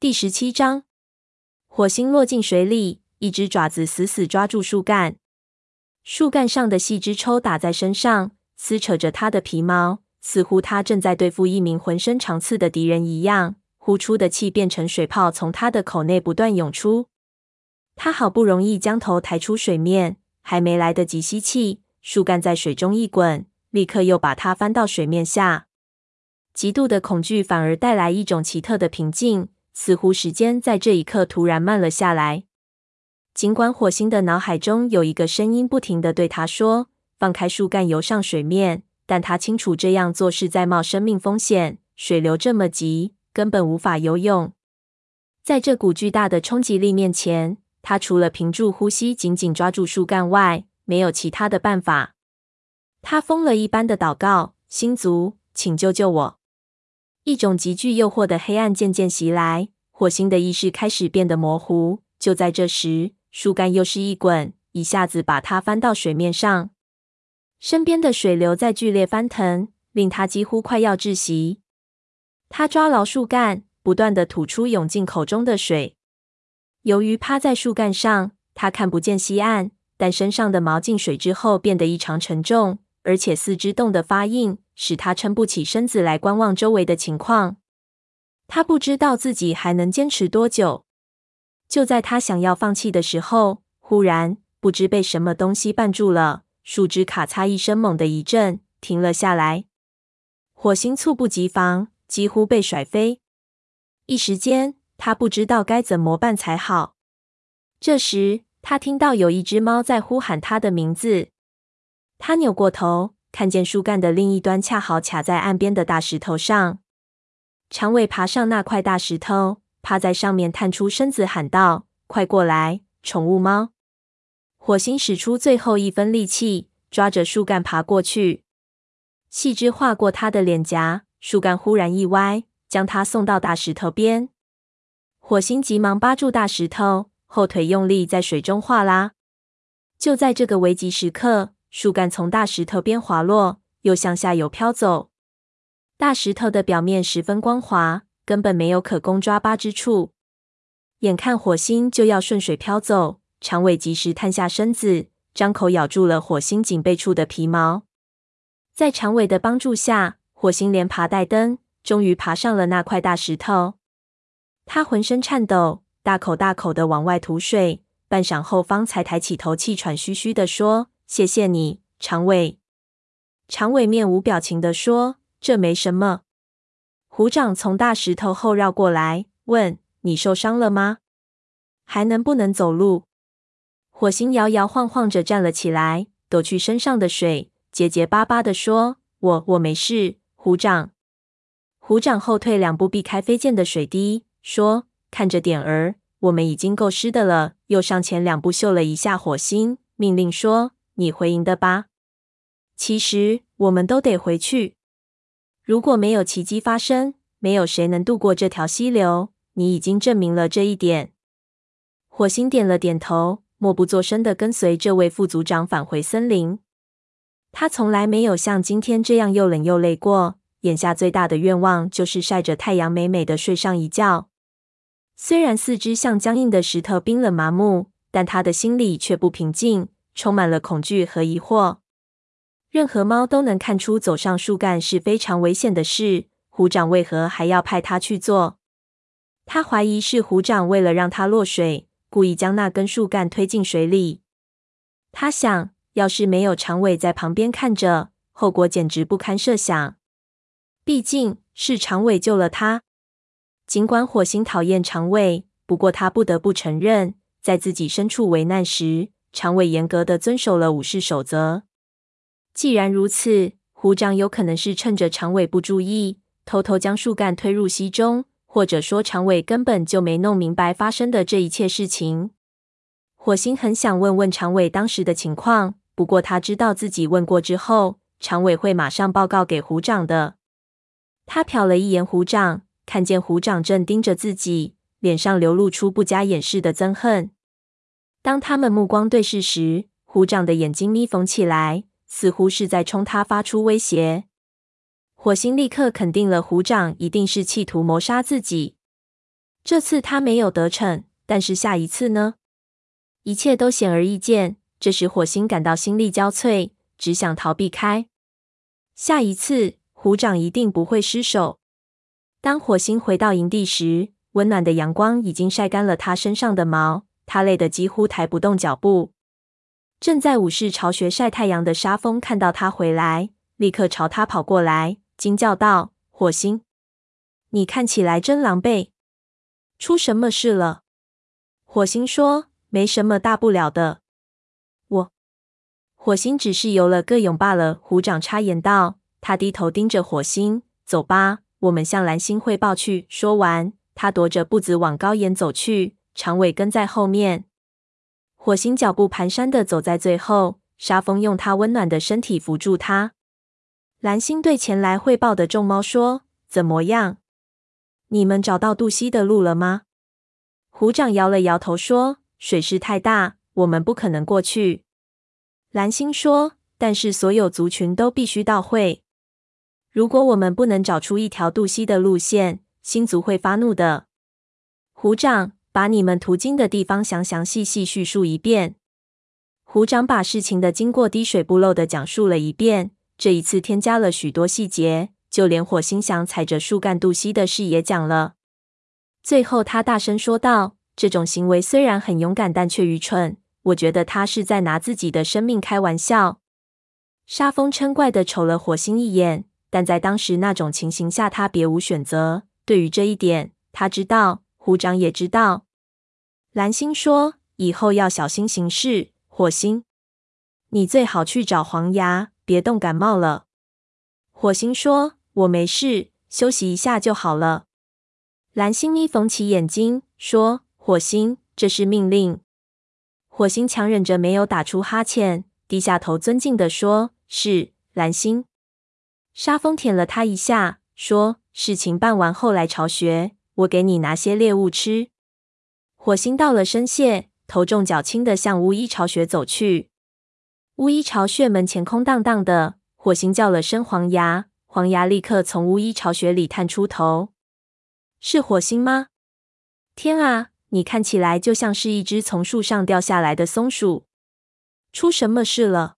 第十七章，火星落进水里，一只爪子死死抓住树干，树干上的细枝抽打在身上，撕扯着它的皮毛，似乎它正在对付一名浑身长刺的敌人一样。呼出的气变成水泡，从它的口内不断涌出。它好不容易将头抬出水面，还没来得及吸气，树干在水中一滚，立刻又把它翻到水面下。极度的恐惧反而带来一种奇特的平静。似乎时间在这一刻突然慢了下来。尽管火星的脑海中有一个声音不停的对他说：“放开树干，游上水面。”但他清楚这样做是在冒生命风险。水流这么急，根本无法游泳。在这股巨大的冲击力面前，他除了屏住呼吸，紧紧抓住树干外，没有其他的办法。他疯了一般的祷告：“星族，请救救我！”一种极具诱惑的黑暗渐渐袭来，火星的意识开始变得模糊。就在这时，树干又是一滚，一下子把它翻到水面上。身边的水流在剧烈翻腾，令他几乎快要窒息。他抓牢树干，不断地吐出涌进口中的水。由于趴在树干上，他看不见西岸，但身上的毛进水之后变得异常沉重，而且四肢冻得发硬。使他撑不起身子来观望周围的情况。他不知道自己还能坚持多久。就在他想要放弃的时候，忽然不知被什么东西绊住了，树枝咔嚓一声猛地一震，停了下来。火星猝不及防，几乎被甩飞。一时间，他不知道该怎么办才好。这时，他听到有一只猫在呼喊他的名字。他扭过头。看见树干的另一端恰好卡在岸边的大石头上，长尾爬上那块大石头，趴在上面探出身子喊道：“快过来，宠物猫！”火星使出最后一分力气，抓着树干爬过去。细枝划过他的脸颊，树干忽然一歪，将他送到大石头边。火星急忙扒住大石头，后腿用力在水中划拉。就在这个危急时刻，树干从大石头边滑落，又向下游飘走。大石头的表面十分光滑，根本没有可供抓扒之处。眼看火星就要顺水飘走，长尾及时探下身子，张口咬住了火星颈背处的皮毛。在长尾的帮助下，火星连爬带蹬，终于爬上了那块大石头。他浑身颤抖，大口大口的往外吐水，半晌后方才抬起头，气喘吁吁地说。谢谢你，长尾。长尾面无表情地说：“这没什么。”虎掌从大石头后绕过来，问：“你受伤了吗？还能不能走路？”火星摇摇晃晃着站了起来，抖去身上的水，结结巴巴地说：“我我没事。”虎掌。虎掌后退两步，避开飞溅的水滴，说：“看着点儿，我们已经够湿的了。”又上前两步，嗅了一下火星，命令说。你回营的吧。其实我们都得回去。如果没有奇迹发生，没有谁能渡过这条溪流。你已经证明了这一点。火星点了点头，默不作声地跟随这位副组长返回森林。他从来没有像今天这样又冷又累过。眼下最大的愿望就是晒着太阳，美美的睡上一觉。虽然四肢像僵硬的石头，冰冷麻木，但他的心里却不平静。充满了恐惧和疑惑。任何猫都能看出走上树干是非常危险的事，虎掌为何还要派他去做？他怀疑是虎掌为了让他落水，故意将那根树干推进水里。他想，要是没有长尾在旁边看着，后果简直不堪设想。毕竟是长尾救了他。尽管火星讨厌长尾，不过他不得不承认，在自己身处危难时，长尾严格的遵守了武士守则。既然如此，虎掌有可能是趁着长尾不注意，偷偷将树干推入溪中，或者说长尾根本就没弄明白发生的这一切事情。火星很想问问长尾当时的情况，不过他知道自己问过之后，长尾会马上报告给虎掌的。他瞟了一眼虎掌，看见虎掌正盯着自己，脸上流露出不加掩饰的憎恨。当他们目光对视时，虎掌的眼睛眯缝起来，似乎是在冲他发出威胁。火星立刻肯定了虎掌一定是企图谋杀自己。这次他没有得逞，但是下一次呢？一切都显而易见。这时火星感到心力交瘁，只想逃避开。下一次，虎掌一定不会失手。当火星回到营地时，温暖的阳光已经晒干了他身上的毛，他累得几乎抬不动脚步。正在武士巢穴晒太阳的沙风看到他回来，立刻朝他跑过来，惊叫道：“火星，你看起来真狼狈，出什么事了？”火星说：“没什么大不了的。”我，火星只是游了个泳罢了。虎掌插言道。他低头盯着火星，走吧，我们向蓝星汇报去。说完，他踱着步子往高岩走去，长尾跟在后面。火星脚步蹒跚地走在最后，沙风用他温暖的身体扶住他。蓝星对前来汇报的众猫说：“怎么样？你们找到渡溪的路了吗？”虎掌摇了摇头说：“水势太大，我们不可能过去。”蓝星说：“但是所有族群都必须到会。如果我们不能找出一条渡溪的路线，星族会发怒的。”虎掌。把你们途经的地方详详细细叙述一遍。虎掌把事情的经过滴水不漏的讲述了一遍，这一次添加了许多细节，就连火星想踩着树干渡溪的事也讲了。最后，他大声说道：“这种行为虽然很勇敢，但却愚蠢。我觉得他是在拿自己的生命开玩笑。”沙风嗔怪地瞅了火星一眼，但在当时那种情形下，他别无选择。对于这一点，他知道。虎掌也知道，蓝星说：“以后要小心行事。”火星，你最好去找黄牙，别冻感冒了。火星说：“我没事，休息一下就好了。”蓝星眯缝起眼睛说：“火星，这是命令。”火星强忍着没有打出哈欠，低下头尊敬的说：“是，蓝星。”沙风舔了他一下，说：“事情办完后来巢穴。”我给你拿些猎物吃。火星到了深谢，头重脚轻地向巫医巢穴走去。巫医巢穴门前空荡荡的，火星叫了声“黄牙”，黄牙立刻从巫医巢穴里探出头。是火星吗？天啊，你看起来就像是一只从树上掉下来的松鼠。出什么事了？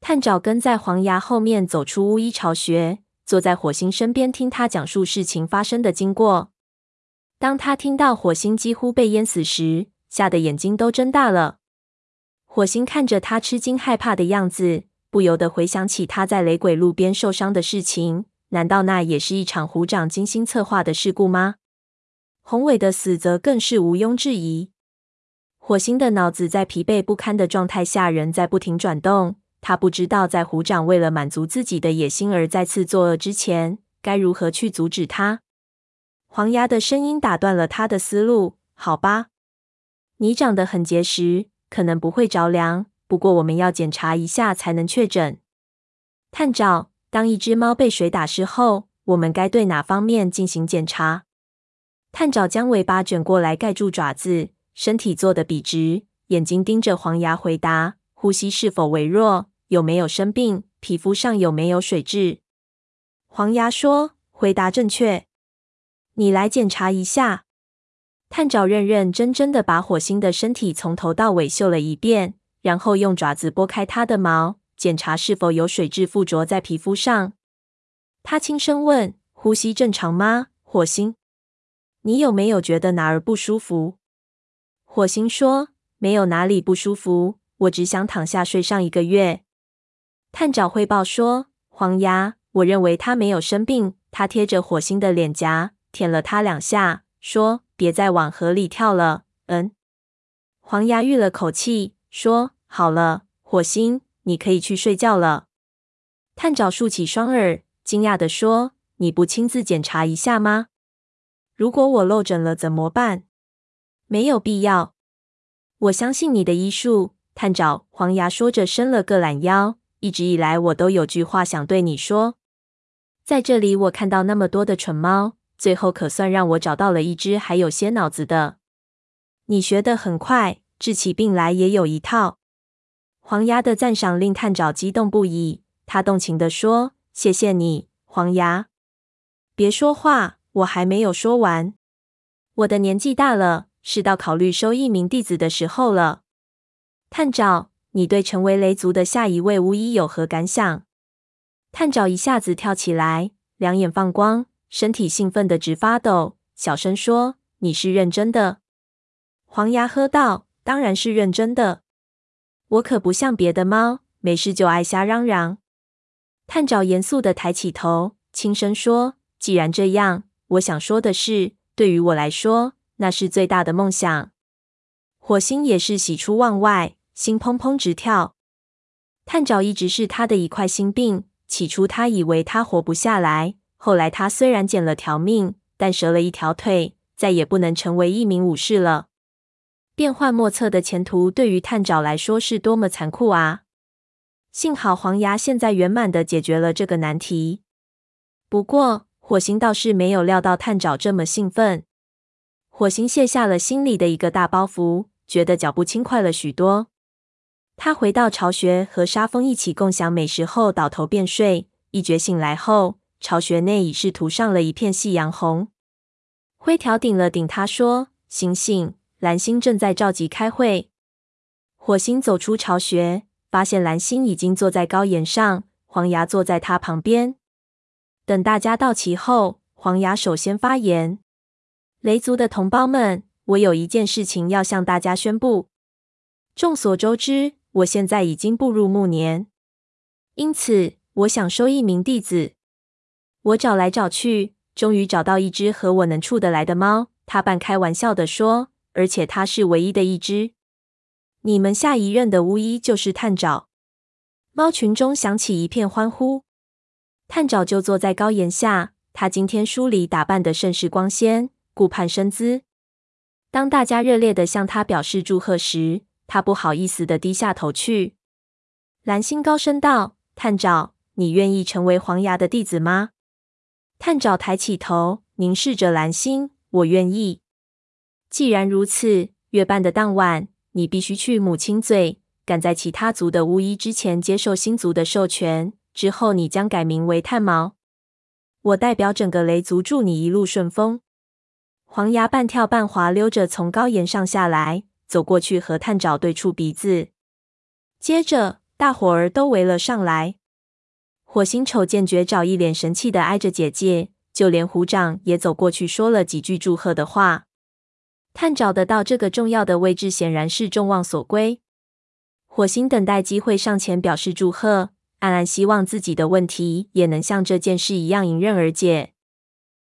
探爪跟在黄牙后面走出巫医巢穴，坐在火星身边听他讲述事情发生的经过。当他听到火星几乎被淹死时，吓得眼睛都睁大了。火星看着他吃惊害怕的样子，不由得回想起他在雷鬼路边受伤的事情。难道那也是一场虎掌精心策划的事故吗？宏伟的死则更是毋庸置疑。火星的脑子在疲惫不堪的状态下仍在不停转动。他不知道，在虎掌为了满足自己的野心而再次作恶之前，该如何去阻止他。黄牙的声音打断了他的思路。好吧，你长得很结实，可能不会着凉。不过我们要检查一下才能确诊。探长，当一只猫被水打湿后，我们该对哪方面进行检查？探长将尾巴卷过来盖住爪子，身体坐得笔直，眼睛盯着黄牙回答：呼吸是否微弱？有没有生病？皮肤上有没有水渍？黄牙说：回答正确。你来检查一下。探爪认认真真的把火星的身体从头到尾嗅了一遍，然后用爪子拨开他的毛，检查是否有水渍附着在皮肤上。他轻声问：“呼吸正常吗？”火星，你有没有觉得哪儿不舒服？火星说：“没有哪里不舒服，我只想躺下睡上一个月。”探爪汇报说：“黄牙，我认为他没有生病。”他贴着火星的脸颊。舔了他两下，说：“别再往河里跳了。”嗯。黄牙吁了口气，说：“好了，火星，你可以去睡觉了。”探爪竖起双耳，惊讶地说：“你不亲自检查一下吗？如果我漏诊了怎么办？”没有必要，我相信你的医术。探爪黄牙说着，伸了个懒腰。一直以来，我都有句话想对你说。在这里，我看到那么多的蠢猫。最后可算让我找到了一只还有些脑子的。你学得很快，治起病来也有一套。黄牙的赞赏令探爪激动不已，他动情地说：“谢谢你，黄牙。”别说话，我还没有说完。我的年纪大了，是到考虑收一名弟子的时候了。探长，你对成为雷族的下一位巫医有何感想？探长一下子跳起来，两眼放光，身体兴奋的直发抖，小声说：“你是认真的？”黄牙喝道：“当然是认真的，我可不像别的猫，没事就爱瞎嚷嚷。”探长严肃地抬起头，轻声说：“既然这样，我想说的是，对于我来说，那是最大的梦想。”火星也是喜出望外，心砰砰直跳。探长一直是他的一块心病。起初他以为他活不下来，后来他虽然捡了条命，但折了一条腿，再也不能成为一名武士了。变幻莫测的前途对于探长来说是多么残酷啊！幸好黄牙现在圆满的解决了这个难题。不过火星倒是没有料到探长这么兴奋。火星卸下了心里的一个大包袱，觉得脚步轻快了许多。他回到巢穴，和沙风一起共享美食后，倒头便睡。一觉醒来后，巢穴内已是涂上了一片夕阳红。灰条顶了顶他，说：“醒醒。”蓝星正在召集开会。火星走出巢穴，发现蓝星已经坐在高岩上，黄牙坐在他旁边。等大家到齐后，黄牙首先发言：“雷族的同胞们，我有一件事情要向大家宣布。众所周知，我现在已经步入暮年，因此我想收一名弟子。我找来找去，终于找到一只和我能处得来的猫。”他半开玩笑地说。而且他是唯一的一只。你们下一任的巫医就是探长。猫群中响起一片欢呼。探长就坐在高岩下，他今天梳理打扮得甚是光鲜，顾盼生姿。当大家热烈地向他表示祝贺时，他不好意思地低下头去。蓝星高声道：“探长，你愿意成为黄牙的弟子吗？”探长抬起头，凝视着蓝星：“我愿意。”既然如此，月半的当晚，你必须去母亲嘴，赶在其他族的巫医之前接受新族的授权。之后，你将改名为炭毛。我代表整个雷族，祝你一路顺风。黄牙半跳半滑溜着从高岩上下来，走过去和探爪对触鼻子。接着，大伙儿都围了上来。火星丑见绝爪一脸神气的挨着姐姐，就连虎掌也走过去说了几句祝贺的话。探找得到这个重要的位置，显然是众望所归。火星等待机会上前表示祝贺，暗暗希望自己的问题也能像这件事一样迎刃而解。